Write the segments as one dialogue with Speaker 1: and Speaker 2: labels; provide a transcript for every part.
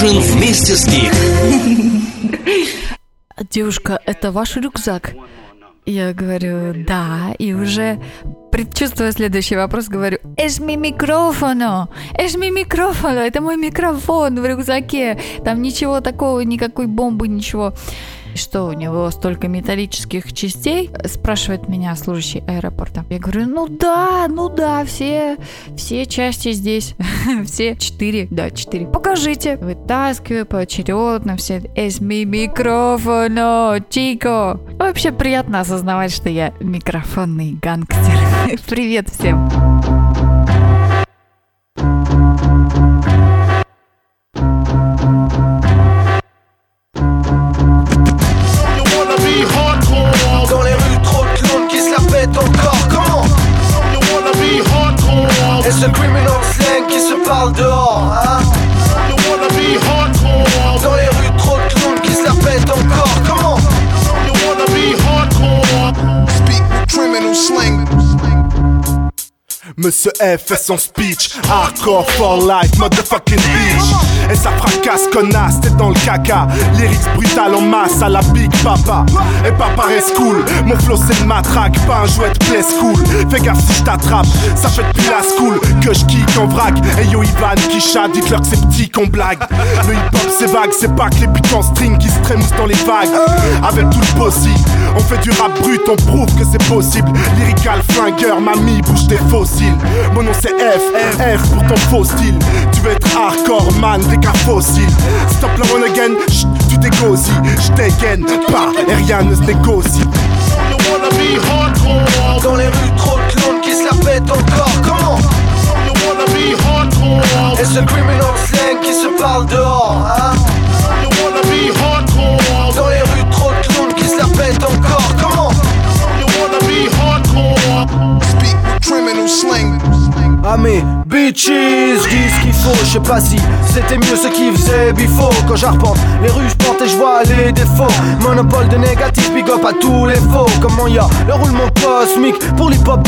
Speaker 1: Ужин вместе с Гик.
Speaker 2: Девушка, это ваш рюкзак? Я говорю, да, и уже предчувствуя следующий вопрос, говорю, «Es mi микрофону! Mi микрофону! Это мой микрофон в рюкзаке! Там ничего такого, никакой бомбы, ничего!» Что у него столько металлических частей, спрашивает меня служащий аэропорта. Я говорю, ну да, ну да, все, все части здесь, все четыре, да, четыре. Покажите. Вытаскиваю поочередно все. Mi микрофоно, чико. Вообще приятно осознавать, что я микрофонный гангстер. Привет всем.
Speaker 3: Ce criminal slang qui se parle dehors. Hein Dans les rues, trop de clowns qui se la encore. Comment?
Speaker 4: Speak with criminal slang. Monsieur F fait son speech, hardcore for life, motherfucking bitch. Et ça fracasse, connasse, t'es dans le caca. Lyrics brutal en masse à la big papa. Et papa reste cool, mon flow c'est une matraque, pas un jouet de play school. Fais gaffe si je t'attrape, ça fait depuis la school que je kick en vrac. Et yo Ivan, Kisha, dites-leur que c'est petit qu'on blague. Le hip hop c'est vague, c'est pas que les putes en string qui se trémoussent dans les vagues. Avec tout le possible, on fait du rap brut, on prouve que c'est possible. Lyrical flingueur, mamie, bouge des fossiles. Mon nom c'est F, F pour ton faux style. Tu veux être hardcore man, t'es qu'un fossile. Stop la one again, chut, tu t'égosies. J't'égaine pas, et rien ne se négocie.
Speaker 3: Dans les rues, trop de clowns qui se la pètent encore. Comment? Et ce criminal slang qui se parle dehors. Hein? Dans les rues, trop de clowns qui se la pètent encore. Comment?
Speaker 4: Speak with criminal slang.
Speaker 3: Ah mais bitches, dis ce qu'il faut, je sais pas si c'était mieux ce qu'ils faisaient before. Quand j'arpente les rues, je et je vois les défauts. Monopole de négatif, big up à tous les faux. Comment y'a le roulement cosmique pour l'hip-hop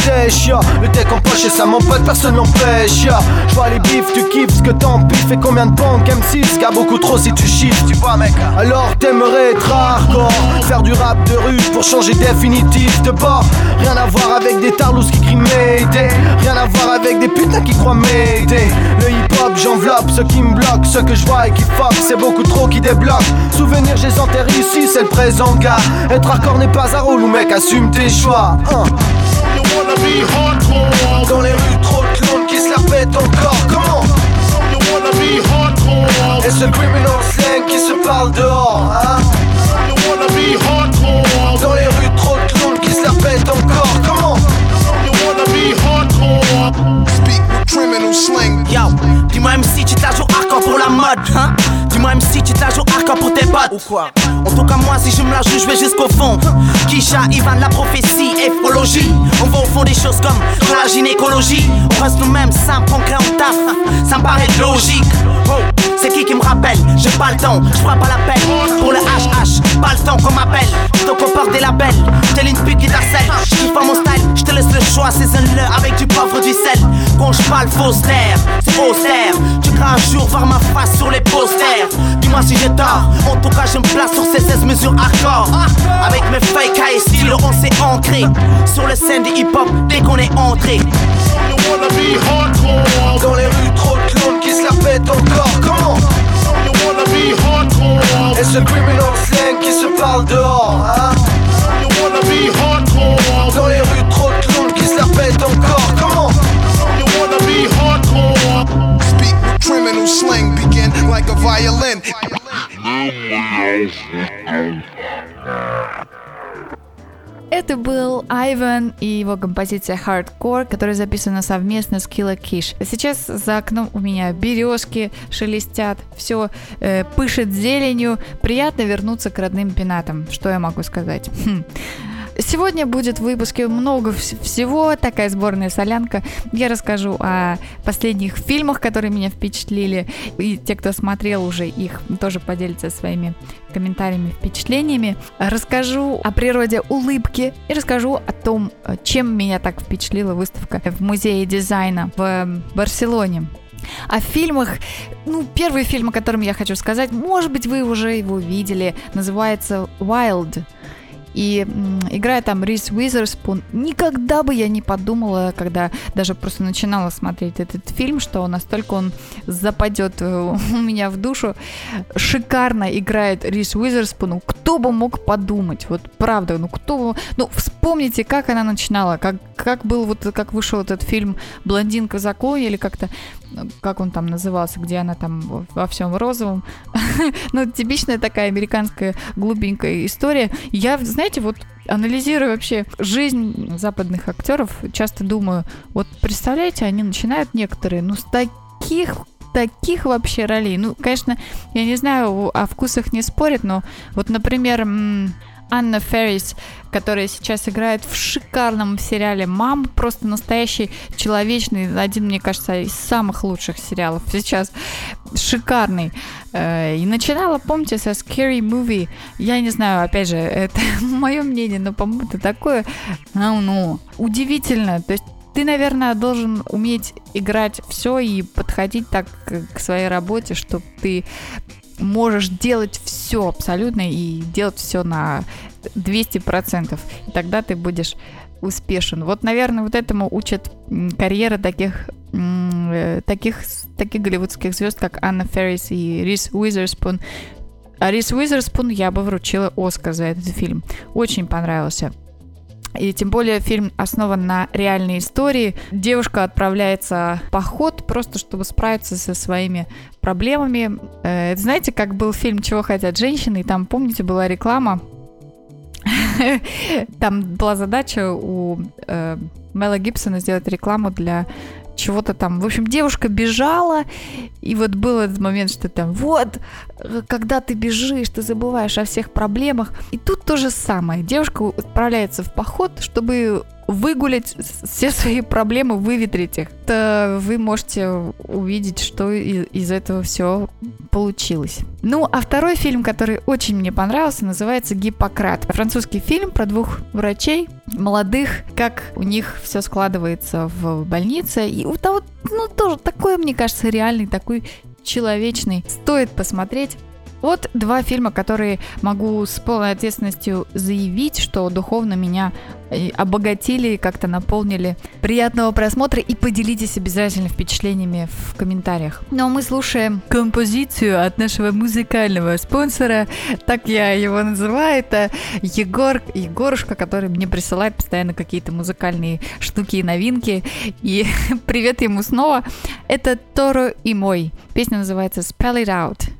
Speaker 3: Le tech en poche et ça m'empêche, personne n'empêche y'a. Vois les bifs, tu kiffes que t'en piffes. Et combien de banques M6 Qu'a beaucoup trop si tu chiffres, tu vois mec. Alors t'aimerais être hardcore? Faire du rap de rue pour changer définitif de bord. Rien à voir avec des tarlous qui crient Rien à voir avec des putains qui croient m'aider. Le hip-hop j'enveloppe ceux qui me bloquent Ceux que je vois et qui fuck c'est beaucoup trop qui débloquent Souvenirs j'ai enterré ici c'est le présent gars. Être hardcore n'est pas un rôle ou mec assume tes choix. Hein. Dans les rues trop de clowns qui se la pètent encore. Comment? Et ce criminal slang qui se parle dehors hein.
Speaker 4: Slang.
Speaker 5: Yo, dis-moi si tu te la joues hardcore pour la mode, hein? Dis-moi si tu te la joues hardcore pour tes potes.
Speaker 3: Ou quoi?
Speaker 5: En tout cas moi si je me la joue je vais jusqu'au fond. Kisha, Ivan, la prophétie, éphrologie On va au fond des choses comme la gynécologie. On reste nous-mêmes simples, concret, on taf. Ça me paraît logique. Oh, c'est qui qui me rappelle? J'ai pas le temps, je frappe à l'appel Pour le HH, pas le temps qu'on m'appelle. Donc on porte des labels. T'es une pute qui t'harcèle. Kiffe pas mon style, je te laisse le choix Saisonne-le avec du pauvre du sel. Quand je parle fausse terre, c'est austère Tu crains un jour voir ma face sur les posters. Dis-moi si j'ai tort. En tout cas je me place sur ces 16 mesures hardcore. Avec mes fake high et stylo on s'est ancré. Sur le scène du hip-hop dès qu'on est entré
Speaker 3: Dans les rues trop de clowns qui se la pètent encore. Comment Et ce criminal slang qui se parle dehors hein
Speaker 2: Это был Айван и его композиция Hardcore, которая записана совместно с Killa Kish. Сейчас за окном у меня березки шелестят, все э, пышет зеленью. Приятно вернуться к родным пенатам. Что я могу сказать? Хм. Сегодня будет в выпуске много вс- всего, такая сборная солянка. Я расскажу о последних фильмах, которые меня впечатлили. И те, кто смотрел уже их, тоже поделятся своими комментариями, впечатлениями. Расскажу о природе улыбки и расскажу о том, чем меня так впечатлила выставка в музее дизайна в Барселоне. О фильмах, ну, первый фильм, о котором я хочу сказать, может быть, вы уже его видели, называется «Wild». И играя там Рис Уизерспун, никогда бы я не подумала, когда даже просто начинала смотреть этот фильм, что настолько он западет э, у меня в душу. Шикарно играет Рис Уизерспун. Кто бы мог подумать? Вот правда, ну кто... Ну, вспомните, как она начинала, как, как был вот, как вышел этот фильм «Блондинка в законе» или как-то как он там назывался, где она там во всем розовом. ну, типичная такая американская глупенькая история. Я, знаете, вот анализируя вообще жизнь западных актеров, часто думаю, вот представляете, они начинают некоторые, ну, с таких таких вообще ролей. Ну, конечно, я не знаю, о вкусах не спорят, но вот, например, Анна Феррис, которая сейчас играет в шикарном сериале «Мам», просто настоящий человечный, один, мне кажется, из самых лучших сериалов сейчас, шикарный. Э, и начинала, помните, со Scary Movie, я не знаю, опять же, это мое мнение, но, по-моему, это такое, ну, ну, удивительно, то есть ты, наверное, должен уметь играть все и подходить так к своей работе, чтобы ты можешь делать все абсолютно и делать все на 200%. И тогда ты будешь успешен. Вот, наверное, вот этому учат карьера таких, э, таких, таких голливудских звезд, как Анна Феррис и Рис Уизерспун. А Рис Уизерспун я бы вручила Оскар за этот фильм. Очень понравился. И тем более фильм основан на реальной истории. Девушка отправляется в поход просто, чтобы справиться со своими проблемами. Э, это знаете, как был фильм «Чего хотят женщины», и там, помните, была реклама там была задача у э, Мела Гибсона сделать рекламу для чего-то там. В общем, девушка бежала, и вот был этот момент, что там, вот, когда ты бежишь, ты забываешь о всех проблемах. И тут то же самое. Девушка отправляется в поход, чтобы выгулять все свои проблемы, выветрить их. То вы можете увидеть, что из этого все получилось. Ну, а второй фильм, который очень мне понравился, называется «Гиппократ». Французский фильм про двух врачей, молодых, как у них все складывается в больнице. И вот, а вот ну, тоже такой, мне кажется, реальный, такой человечный. Стоит посмотреть. Вот два фильма, которые могу с полной ответственностью заявить, что духовно меня э, обогатили, как-то наполнили. Приятного просмотра и поделитесь обязательно впечатлениями в комментариях. Ну а мы слушаем композицию от нашего музыкального спонсора, так я его называю, это Егор, Егорушка, который мне присылает постоянно какие-то музыкальные штуки и новинки. И привет ему снова. Это Торо и мой. Песня называется Spell It Out.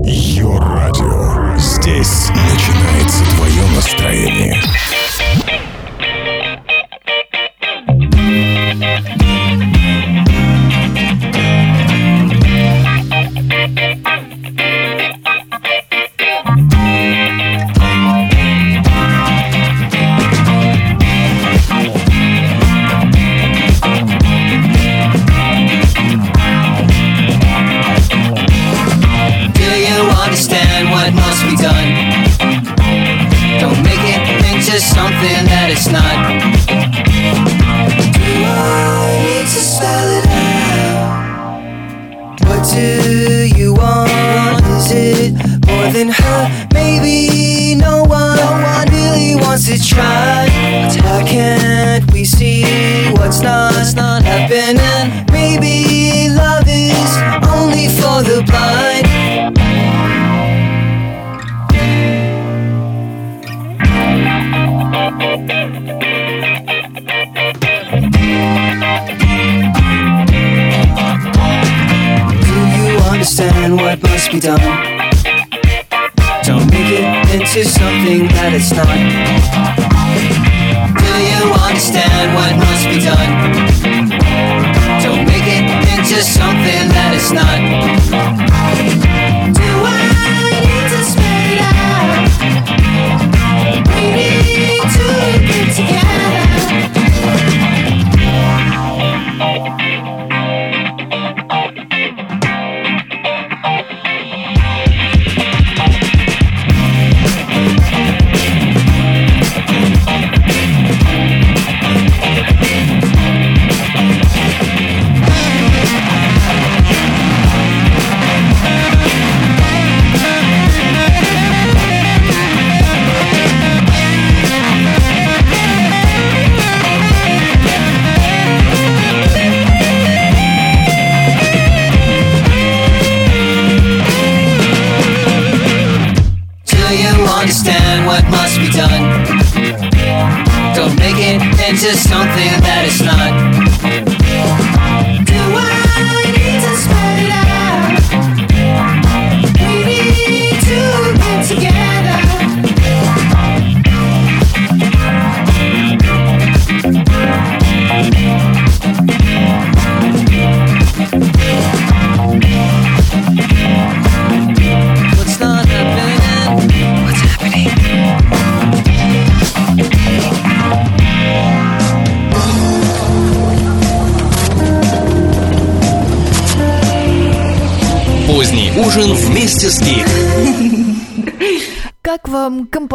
Speaker 1: Йо-радио. Здесь начинается твое настроение.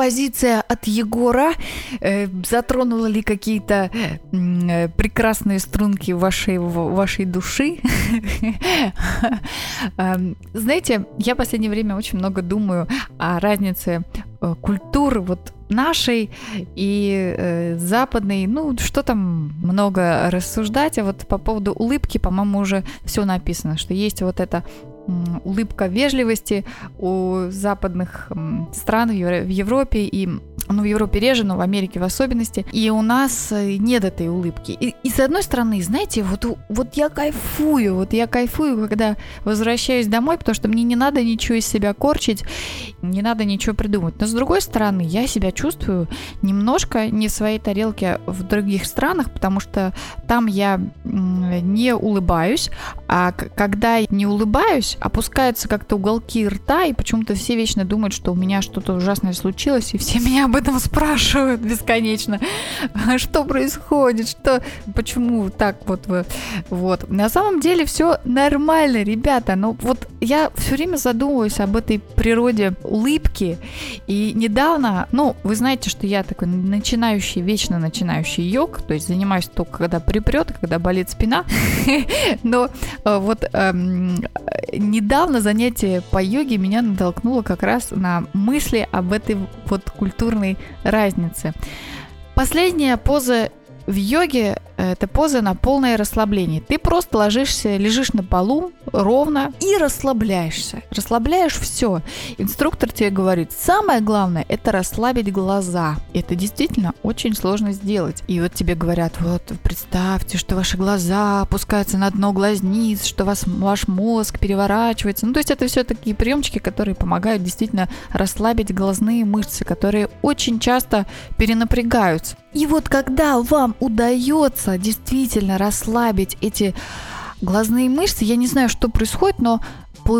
Speaker 2: Композиция от Егора? Э, затронула ли какие-то э, прекрасные струнки вашей, вашей души? Эм, Знаете, я в последнее время очень много думаю о разнице э, культур вот нашей и э, западной. Ну, что там много рассуждать, а вот по поводу улыбки, по-моему, уже все написано, что есть вот эта улыбка вежливости у западных стран в Евро- в Европе и ну, в Европе реже, но в Америке в особенности. И у нас э, нет этой улыбки. И, и с одной стороны, знаете, вот, вот я кайфую, вот я кайфую, когда возвращаюсь домой, потому что мне не надо ничего из себя корчить, не надо ничего придумать. Но с другой стороны, я себя чувствую немножко не в своей тарелке в других странах, потому что там я не улыбаюсь, а когда я не улыбаюсь, опускаются как-то уголки рта, и почему-то все вечно думают, что у меня что-то ужасное случилось, и все меня об этом спрашивают бесконечно. «А Что происходит? Что? Почему так вот? Вот. На самом деле все нормально, ребята. Но вот я все время задумываюсь об этой природе улыбки. И недавно, ну, вы знаете, что я такой начинающий, вечно начинающий йог, то есть занимаюсь только когда припрет, когда болит спина. Но вот эм, э, недавно занятие по йоге меня натолкнуло как раз на мысли об этой вот культурной разнице. Последняя поза в йоге э, это поза на полное расслабление. Ты просто ложишься, лежишь на полу ровно и расслабляешься. Расслабляешь все. Инструктор тебе говорит, самое главное это расслабить глаза. Это действительно очень сложно сделать. И вот тебе говорят, вот представьте, что ваши глаза опускаются на дно глазниц, что вас, ваш мозг переворачивается. Ну, то есть это все такие приемчики, которые помогают действительно расслабить глазные мышцы, которые очень часто перенапрягаются. И вот когда вам удается действительно расслабить эти глазные мышцы, я не знаю, что происходит, но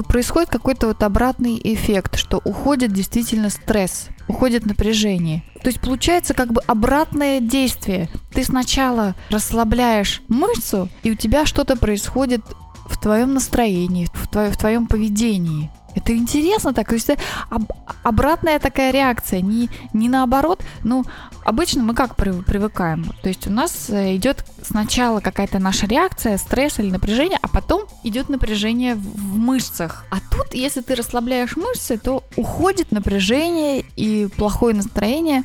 Speaker 2: происходит какой-то вот обратный эффект, что уходит действительно стресс, уходит напряжение. То есть получается как бы обратное действие. Ты сначала расслабляешь мышцу, и у тебя что-то происходит в твоем настроении, в, твоем, в твоем поведении. Это интересно так, то есть это об- обратная такая реакция, не, не наоборот. Ну, обычно мы как при- привыкаем? То есть у нас э, идет сначала какая-то наша реакция, стресс или напряжение, а потом идет напряжение в в мышцах. А тут, если ты расслабляешь мышцы, то уходит напряжение и плохое настроение.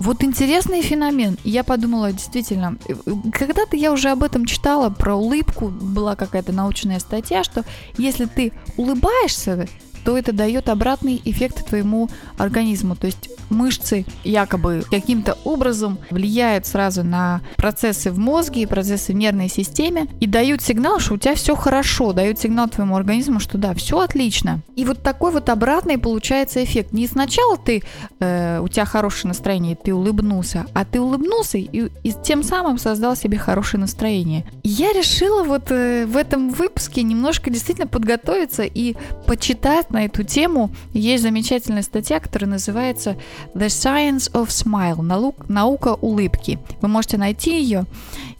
Speaker 2: Вот интересный феномен. Я подумала, действительно, э, э, когда-то я уже об этом читала, про улыбку, была какая-то научная статья, что если ты улыбаешься, то это дает обратный эффект твоему организму. То есть мышцы якобы каким-то образом влияют сразу на процессы в мозге и процессы в нервной системе и дают сигнал, что у тебя все хорошо, дают сигнал твоему организму, что да, все отлично. И вот такой вот обратный получается эффект. Не сначала ты, э, у тебя хорошее настроение, ты улыбнулся, а ты улыбнулся и, и тем самым создал себе хорошее настроение. Я решила вот э, в этом выпуске немножко действительно подготовиться и почитать на эту тему. Есть замечательная статья, которая называется The Science of Smile, наук- наука улыбки. Вы можете найти ее,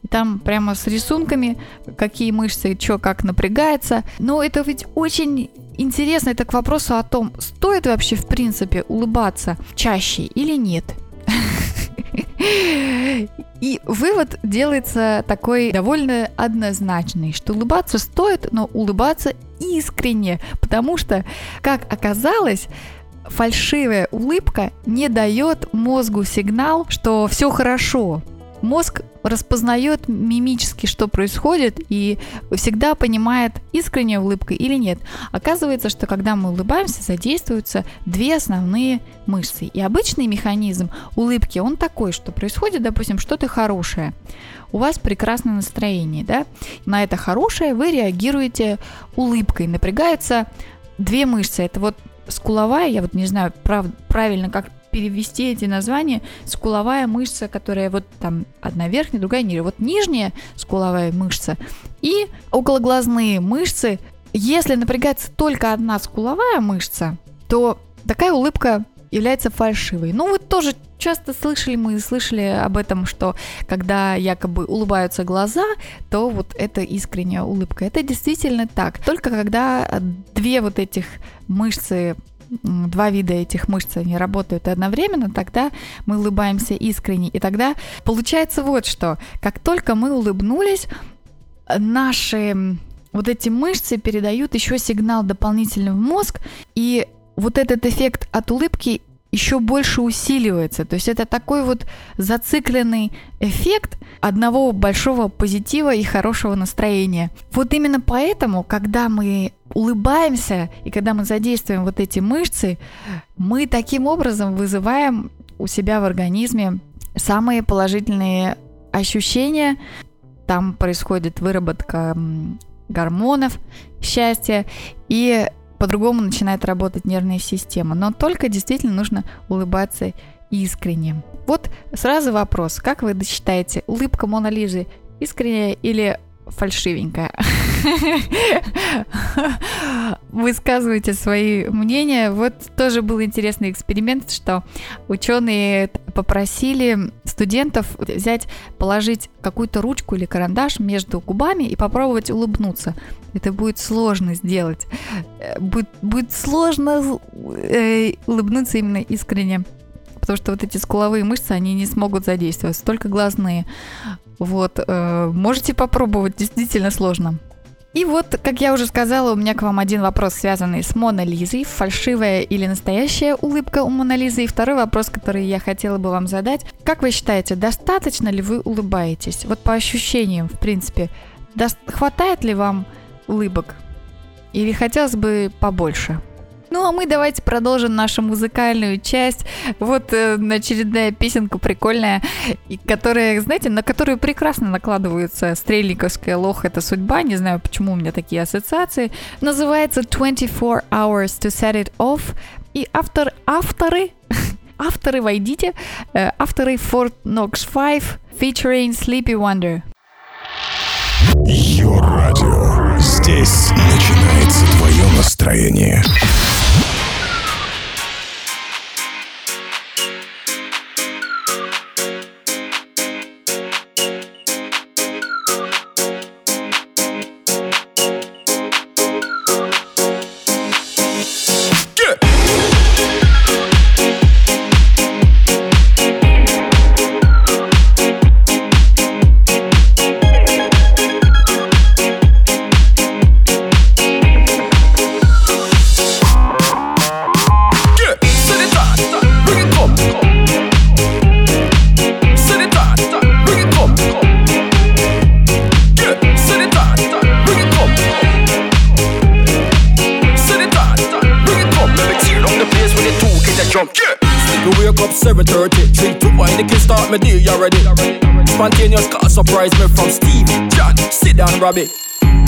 Speaker 2: и там прямо с рисунками, какие мышцы, что, как напрягается. Но это ведь очень интересно, это к вопросу о том, стоит вообще в принципе улыбаться чаще или нет. И вывод делается такой довольно однозначный, что улыбаться стоит, но улыбаться искренне, потому что, как оказалось, фальшивая улыбка не дает мозгу сигнал, что все хорошо. Мозг распознает мимически, что происходит, и всегда понимает, искренняя улыбка или нет. Оказывается, что когда мы улыбаемся, задействуются две основные мышцы. И обычный механизм улыбки, он такой, что происходит, допустим, что-то хорошее. У вас прекрасное настроение, да? На это хорошее вы реагируете улыбкой. Напрягаются две мышцы. Это вот скуловая, я вот не знаю прав- правильно, как перевести эти названия, скуловая мышца, которая вот там одна верхняя, другая нижняя. Вот нижняя скуловая мышца и окологлазные мышцы. Если напрягается только одна скуловая мышца, то такая улыбка является фальшивой. Ну, вы тоже часто слышали, мы слышали об этом, что когда якобы улыбаются глаза, то вот это искренняя улыбка. Это действительно так. Только когда две вот этих мышцы два вида этих мышц, они работают одновременно, тогда мы улыбаемся искренне. И тогда получается вот что. Как только мы улыбнулись, наши вот эти мышцы передают еще сигнал дополнительно в мозг, и вот этот эффект от улыбки еще больше усиливается. То есть это такой вот зацикленный эффект одного большого позитива и хорошего настроения. Вот именно поэтому, когда мы улыбаемся и когда мы задействуем вот эти мышцы, мы таким образом вызываем у себя в организме самые положительные ощущения. Там происходит выработка гормонов счастья и по-другому начинает работать нервная система. Но только действительно нужно улыбаться искренне. Вот сразу вопрос. Как вы считаете, улыбка Мона Лизы искренняя или фальшивенькая? Высказывайте свои мнения. Вот тоже был интересный эксперимент, что ученые попросили студентов взять, положить какую-то ручку или карандаш между губами и попробовать улыбнуться. Это будет сложно сделать. Э, Будет, будет сложно э, улыбнуться именно искренне. Потому что вот эти скуловые мышцы, они не смогут задействоваться, только глазные. Вот, э, можете попробовать, действительно сложно. И вот, как я уже сказала, у меня к вам один вопрос, связанный с Мона Лизой. Фальшивая или настоящая улыбка у Мона Лизы? И второй вопрос, который я хотела бы вам задать. Как вы считаете, достаточно ли вы улыбаетесь? Вот по ощущениям, в принципе, хватает ли вам улыбок? Или хотелось бы побольше? Ну а мы давайте продолжим нашу музыкальную часть. Вот э, очередная песенка прикольная, и которая, знаете, на которую прекрасно накладывается стрельниковская лох «Это судьба». Не знаю, почему у меня такие ассоциации. Называется 24 Hours to Set It Off. И автор, авторы, авторы, войдите, э, авторы Fort Knox 5 featuring Sleepy Wonder.
Speaker 1: Йо-радио. Здесь начинается твое настроение.
Speaker 6: 7.30 Drink two wine, the kids start me day already. Spontaneous car surprise me from Steve John, sit down Robbie.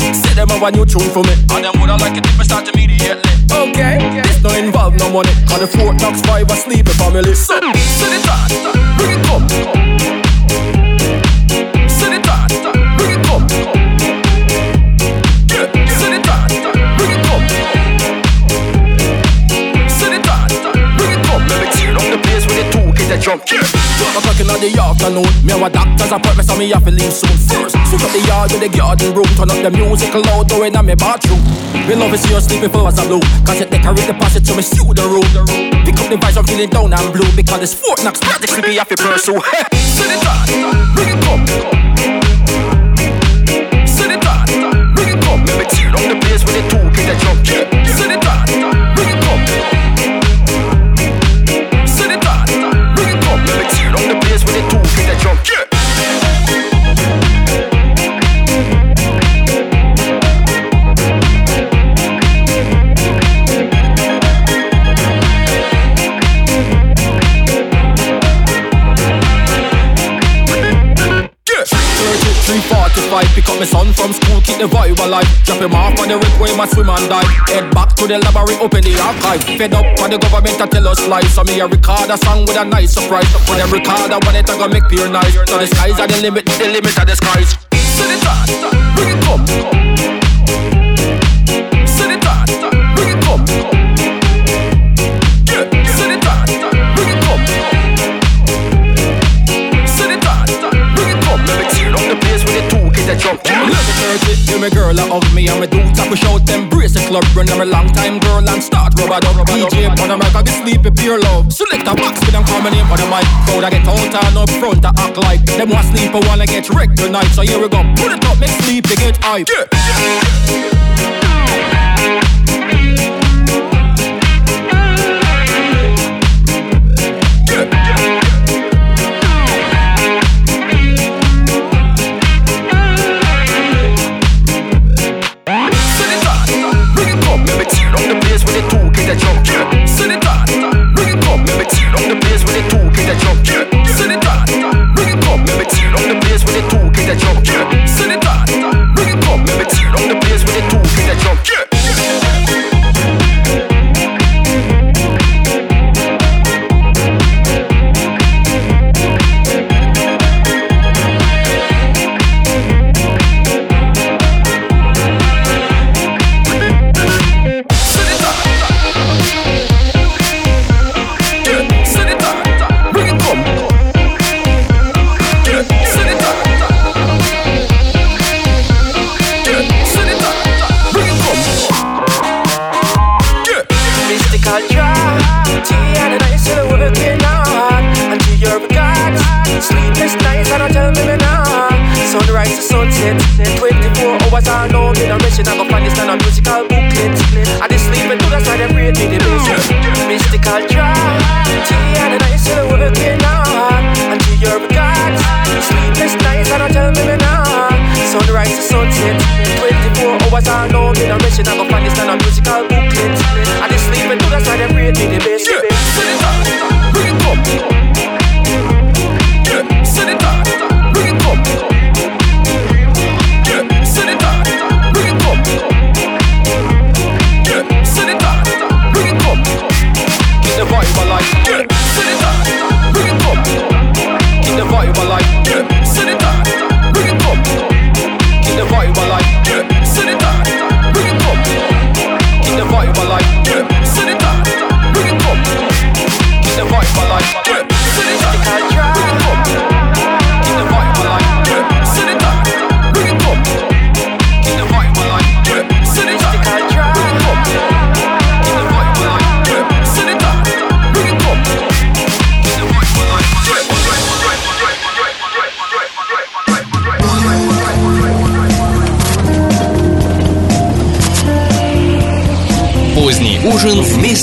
Speaker 6: Say them have a new tune for me.
Speaker 7: And them woulda like it if I start immediately.
Speaker 6: Okay, this no involve no money. Cause the Fort Knox 5 a sleepy family. So,
Speaker 7: Set it on, bring it up. Jump. Yeah.
Speaker 6: 12 o'clock in the afternoon Me and my doctor's appointment so me have to leave soon. First, sweep up the yard with the garden broom Turn up the music loud, go in my bathroom. Me love to see you sleeping flowers are blue. Cause it decorate the passage to me the room. Pick up the vibes, I'm feeling down and blue. Because it's Fort Knox magic, sleepy happy pursue
Speaker 7: Set it on, bring it up. The
Speaker 6: rip where my swim and dive. Head back to the library, open the archive. Fed up on the government to tell us lies. So me a record a song with a nice surprise. When I record, I want it to go make pure nice. So the skies are the limit, the limit of the skies. Send it on, bring it come. Dirty, hear me girl a hug me and me do tap a shout embrace the club run. I'm a long time girl and start rub a dub. DJ on the mic I get sleepy pure love. Select a box with them coming in on the mic. Crowd I get out and up front I act like them want sleep I wanna get wrecked tonight. So here we go, put it up, make sleep they get hype. Yeah.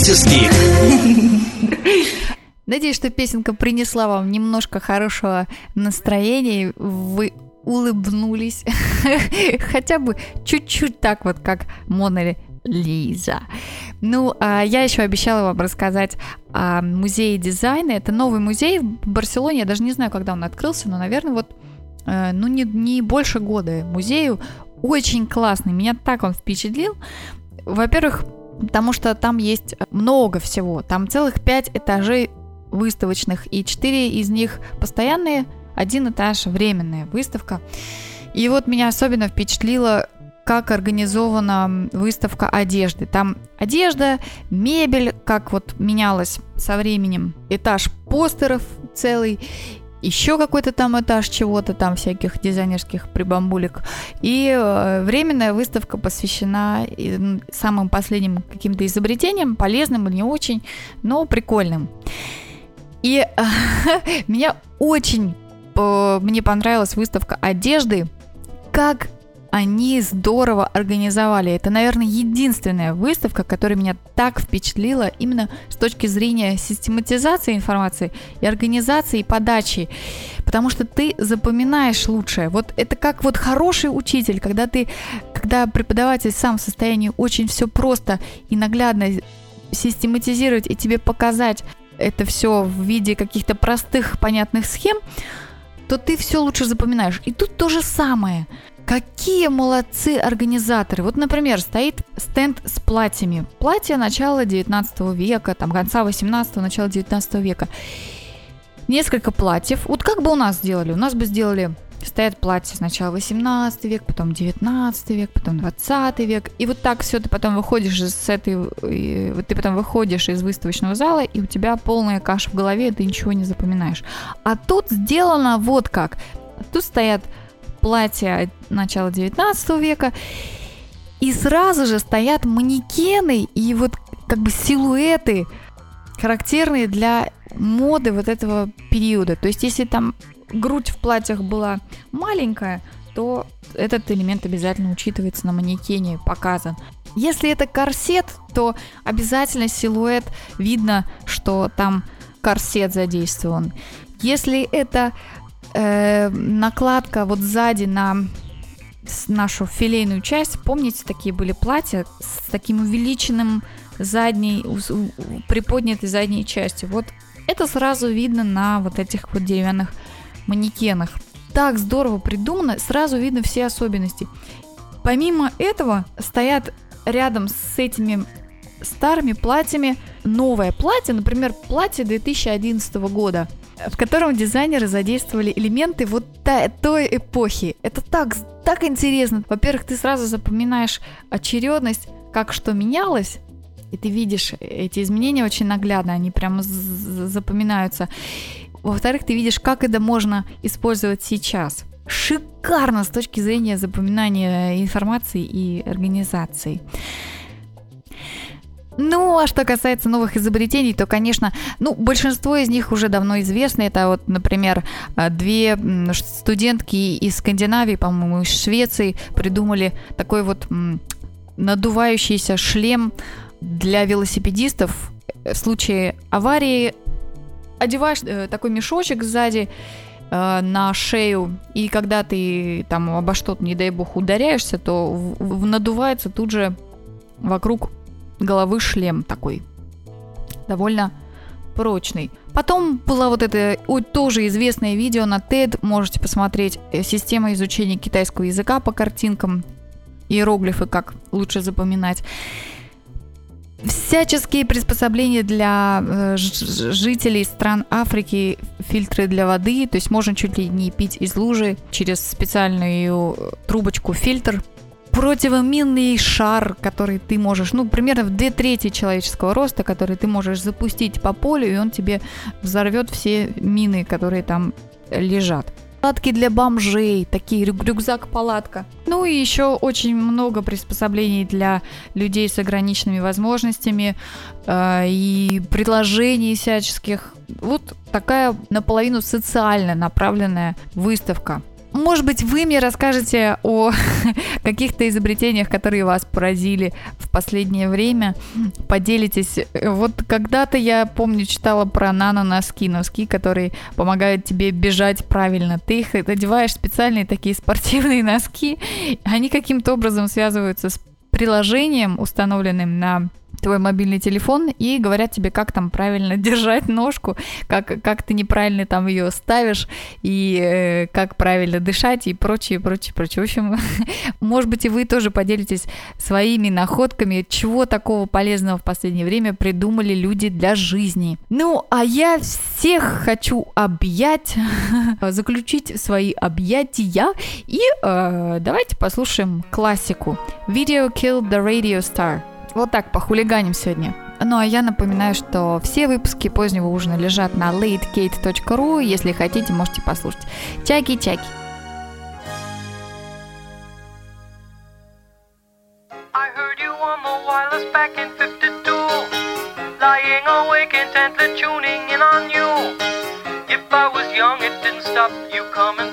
Speaker 8: Гик.
Speaker 2: Надеюсь, что песенка принесла вам немножко хорошего настроения, вы улыбнулись, хотя бы чуть-чуть так вот, как Мона Лиза. Ну, а я еще обещала вам рассказать о музее дизайна. Это новый музей в Барселоне. Я даже не знаю, когда он открылся, но, наверное, вот э, ну, не, не больше года музею. Очень классный. Меня так он впечатлил. Во-первых, потому что там есть много всего. Там целых пять этажей выставочных, и четыре из них постоянные, один этаж временная выставка. И вот меня особенно впечатлило, как организована выставка одежды. Там одежда, мебель, как вот менялась со временем, этаж постеров целый, еще какой-то там этаж чего-то там, всяких дизайнерских прибамбулек. И э, временная выставка посвящена м, самым последним каким-то изобретениям, полезным или не очень, но прикольным. И меня очень э, мне понравилась выставка одежды, как они здорово организовали. Это, наверное, единственная выставка, которая меня так впечатлила именно с точки зрения систематизации информации и организации и подачи. Потому что ты запоминаешь лучшее. Вот это как вот хороший учитель, когда ты, когда преподаватель сам в состоянии очень все просто и наглядно систематизировать и тебе показать это все в виде каких-то простых, понятных схем, то ты все лучше запоминаешь. И тут то же самое. Какие молодцы организаторы. Вот, например, стоит стенд с платьями. Платье начала 19 века, там конца 18 начала 19 века. Несколько платьев. Вот как бы у нас сделали? У нас бы сделали Стоят платья сначала 18 век, потом 19 век, потом 20 век. И вот так все, ты потом выходишь с этой... Вот ты потом выходишь из выставочного зала, и у тебя полная каша в голове, и ты ничего не запоминаешь. А тут сделано вот как. Тут стоят платья начала 19 века, и сразу же стоят манекены и вот как бы силуэты, характерные для моды вот этого периода. То есть если там грудь в платьях была маленькая, то этот элемент обязательно учитывается на манекене, показан. Если это корсет, то обязательно силуэт видно, что там корсет задействован. Если это э, накладка вот сзади на нашу филейную часть, помните, такие были платья с таким увеличенным задней, приподнятой задней частью. Вот это сразу видно на вот этих вот деревянных манекенах. Так здорово придумано, сразу видно все особенности. Помимо этого стоят рядом с этими старыми платьями новое платье, например, платье 2011 года, в котором дизайнеры задействовали элементы вот той эпохи. Это так, так интересно. Во-первых, ты сразу запоминаешь очередность, как что менялось, и ты видишь эти изменения очень наглядно, они прямо запоминаются. Во-вторых, ты видишь, как это можно использовать сейчас. Шикарно с точки зрения запоминания информации и организации. Ну, а что касается новых изобретений, то, конечно, ну, большинство из них уже давно известны. Это вот, например, а, две студентки из Скандинавии, по-моему, из Швеции придумали такой вот надувающийся шлем для велосипедистов в случае аварии одеваешь э, такой мешочек сзади э, на шею, и когда ты там обо что-то, не дай бог, ударяешься, то в, в, надувается тут же вокруг головы шлем такой. Довольно прочный. Потом было вот это ой, тоже известное видео на TED, можете посмотреть, э, система изучения китайского языка по картинкам, иероглифы, как лучше запоминать всяческие приспособления для э, жителей стран Африки, фильтры для воды, то есть можно чуть ли не пить из лужи через специальную трубочку фильтр. Противоминный шар, который ты можешь, ну, примерно в две трети человеческого роста, который ты можешь запустить по полю, и он тебе взорвет все мины, которые там лежат. Палатки для бомжей, такие рюкзак-палатка. Ну и еще очень много приспособлений для людей с ограниченными возможностями э, и предложений всяческих. Вот такая наполовину социально направленная выставка. Может быть, вы мне расскажете о каких-то изобретениях, которые вас поразили в последнее время. Поделитесь. Вот когда-то я помню, читала про нано-носки, носки, которые помогают тебе бежать правильно. Ты их одеваешь специальные такие спортивные носки. Они каким-то образом связываются с приложением, установленным на твой мобильный телефон и говорят тебе, как там правильно держать ножку, как, как ты неправильно там ее ставишь и э, как правильно дышать и прочее, прочее, прочее. В общем, может быть, и вы тоже поделитесь своими находками, чего такого полезного в последнее время придумали люди для жизни. Ну, а я всех хочу объять, заключить свои объятия и э, давайте послушаем классику. Video Killed the Radio Star. Вот так похулиганим сегодня. Ну а я напоминаю, что все выпуски позднего ужина лежат на latekate.ru. Если хотите, можете послушать. Чаки-чаки.
Speaker 9: I heard you on the wireless back in 52 Lying awake intently tuning in on you If I was young it didn't stop you coming